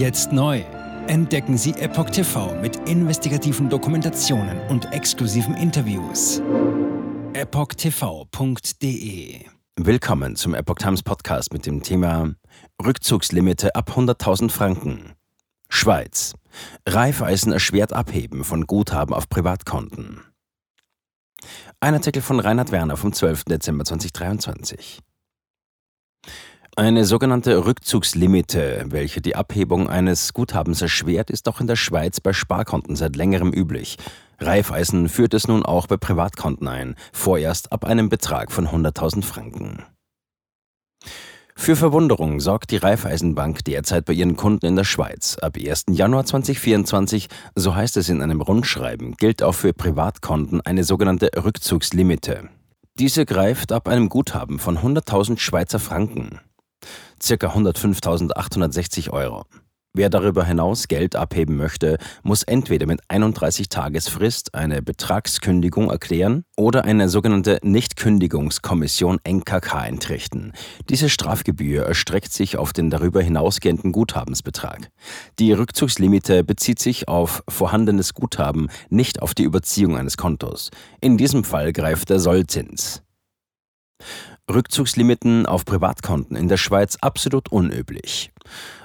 Jetzt neu. Entdecken Sie Epoch TV mit investigativen Dokumentationen und exklusiven Interviews. EpochTV.de Willkommen zum Epoch Times Podcast mit dem Thema Rückzugslimite ab 100.000 Franken. Schweiz. Raiffeisen erschwert Abheben von Guthaben auf Privatkonten. Ein Artikel von Reinhard Werner vom 12. Dezember 2023. Eine sogenannte Rückzugslimite, welche die Abhebung eines Guthabens erschwert, ist auch in der Schweiz bei Sparkonten seit längerem üblich. Raiffeisen führt es nun auch bei Privatkonten ein, vorerst ab einem Betrag von 100.000 Franken. Für Verwunderung sorgt die Raiffeisenbank derzeit bei ihren Kunden in der Schweiz. Ab 1. Januar 2024, so heißt es in einem Rundschreiben, gilt auch für Privatkonten eine sogenannte Rückzugslimite. Diese greift ab einem Guthaben von 100.000 Schweizer Franken, ca. 105.860 Euro. Wer darüber hinaus Geld abheben möchte, muss entweder mit 31 Tagesfrist eine Betragskündigung erklären oder eine sogenannte Nichtkündigungskommission NKK entrichten. Diese Strafgebühr erstreckt sich auf den darüber hinausgehenden Guthabensbetrag. Die Rückzugslimite bezieht sich auf vorhandenes Guthaben, nicht auf die Überziehung eines Kontos. In diesem Fall greift der Sollzins. Rückzugslimiten auf Privatkonten in der Schweiz absolut unüblich.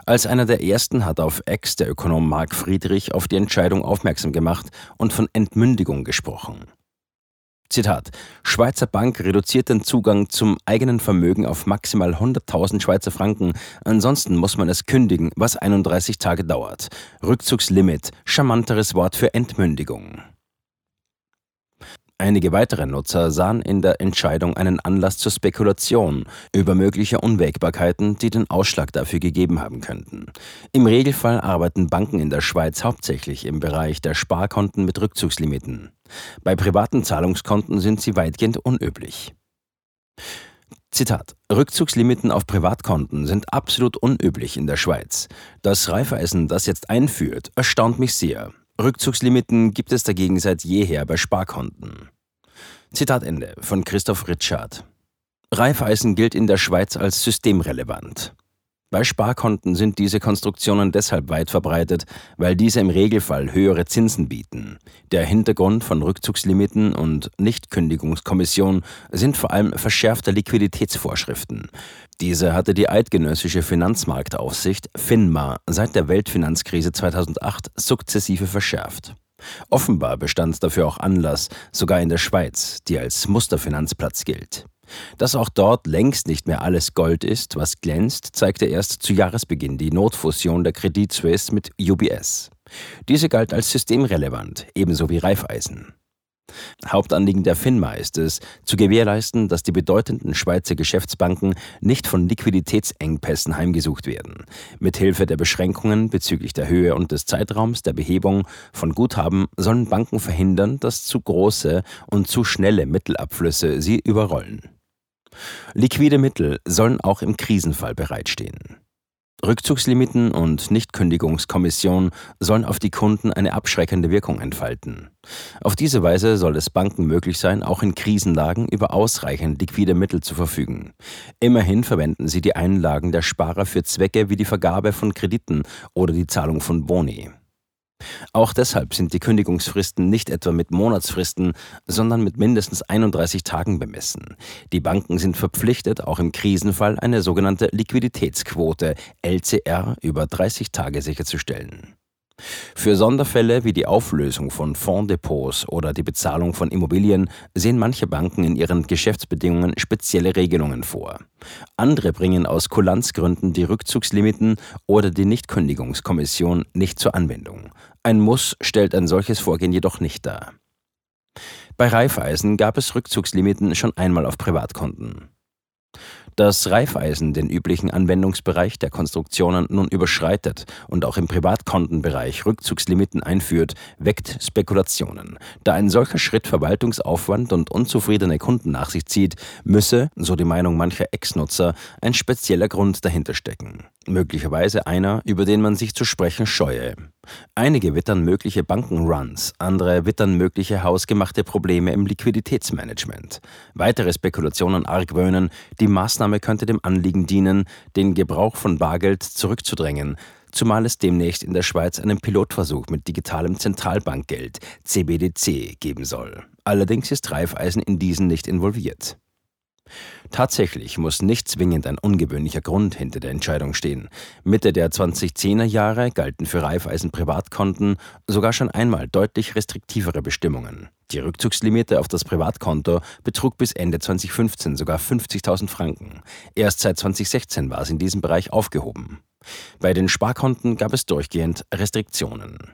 Als einer der ersten hat auf Ex der Ökonom Marc Friedrich auf die Entscheidung aufmerksam gemacht und von Entmündigung gesprochen. Zitat: Schweizer Bank reduziert den Zugang zum eigenen Vermögen auf maximal 100.000 Schweizer Franken. Ansonsten muss man es kündigen, was 31 Tage dauert. Rückzugslimit, charmanteres Wort für Entmündigung. Einige weitere Nutzer sahen in der Entscheidung einen Anlass zur Spekulation über mögliche Unwägbarkeiten, die den Ausschlag dafür gegeben haben könnten. Im Regelfall arbeiten Banken in der Schweiz hauptsächlich im Bereich der Sparkonten mit Rückzugslimiten. Bei privaten Zahlungskonten sind sie weitgehend unüblich. Zitat: Rückzugslimiten auf Privatkonten sind absolut unüblich in der Schweiz. Dass Raiffeisen das jetzt einführt, erstaunt mich sehr. Rückzugslimiten gibt es dagegen seit jeher bei Sparkonten. Zitat Ende von Christoph Ritschard. Raiffeisen gilt in der Schweiz als systemrelevant. Bei Sparkonten sind diese Konstruktionen deshalb weit verbreitet, weil diese im Regelfall höhere Zinsen bieten. Der Hintergrund von Rückzugslimiten und Nichtkündigungskommission sind vor allem verschärfte Liquiditätsvorschriften. Diese hatte die eidgenössische Finanzmarktaufsicht FINMA seit der Weltfinanzkrise 2008 sukzessive verschärft. Offenbar bestand dafür auch Anlass, sogar in der Schweiz, die als Musterfinanzplatz gilt. Dass auch dort längst nicht mehr alles Gold ist, was glänzt, zeigte erst zu Jahresbeginn die Notfusion der Credit Suisse mit UBS. Diese galt als systemrelevant, ebenso wie Raiffeisen. Hauptanliegen der FINMA ist es, zu gewährleisten, dass die bedeutenden Schweizer Geschäftsbanken nicht von Liquiditätsengpässen heimgesucht werden. Mithilfe der Beschränkungen bezüglich der Höhe und des Zeitraums der Behebung von Guthaben sollen Banken verhindern, dass zu große und zu schnelle Mittelabflüsse sie überrollen. Liquide Mittel sollen auch im Krisenfall bereitstehen. Rückzugslimiten und Nichtkündigungskommission sollen auf die Kunden eine abschreckende Wirkung entfalten. Auf diese Weise soll es Banken möglich sein, auch in Krisenlagen über ausreichend liquide Mittel zu verfügen. Immerhin verwenden sie die Einlagen der Sparer für Zwecke wie die Vergabe von Krediten oder die Zahlung von Boni. Auch deshalb sind die Kündigungsfristen nicht etwa mit Monatsfristen, sondern mit mindestens 31 Tagen bemessen. Die Banken sind verpflichtet, auch im Krisenfall eine sogenannte Liquiditätsquote LCR über 30 Tage sicherzustellen. Für Sonderfälle wie die Auflösung von Fondsdepots oder die Bezahlung von Immobilien sehen manche Banken in ihren Geschäftsbedingungen spezielle Regelungen vor. Andere bringen aus Kulanzgründen die Rückzugslimiten oder die Nichtkündigungskommission nicht zur Anwendung. Ein Muss stellt ein solches Vorgehen jedoch nicht dar. Bei Raiffeisen gab es Rückzugslimiten schon einmal auf Privatkonten. Dass Reifeisen den üblichen Anwendungsbereich der Konstruktionen nun überschreitet und auch im Privatkontenbereich Rückzugslimiten einführt, weckt Spekulationen. Da ein solcher Schritt Verwaltungsaufwand und unzufriedene Kunden nach sich zieht, müsse, so die Meinung mancher Ex-Nutzer, ein spezieller Grund dahinter stecken. Möglicherweise einer, über den man sich zu sprechen scheue. Einige wittern mögliche Bankenruns, andere wittern mögliche hausgemachte Probleme im Liquiditätsmanagement. Weitere Spekulationen argwöhnen, die Maßnahme könnte dem Anliegen dienen, den Gebrauch von Bargeld zurückzudrängen, zumal es demnächst in der Schweiz einen Pilotversuch mit digitalem Zentralbankgeld, CBDC, geben soll. Allerdings ist Raiffeisen in diesen nicht involviert. Tatsächlich muss nicht zwingend ein ungewöhnlicher Grund hinter der Entscheidung stehen. Mitte der 2010er Jahre galten für Raiffeisen Privatkonten sogar schon einmal deutlich restriktivere Bestimmungen. Die Rückzugslimite auf das Privatkonto betrug bis Ende 2015 sogar 50.000 Franken. Erst seit 2016 war es in diesem Bereich aufgehoben. Bei den Sparkonten gab es durchgehend Restriktionen.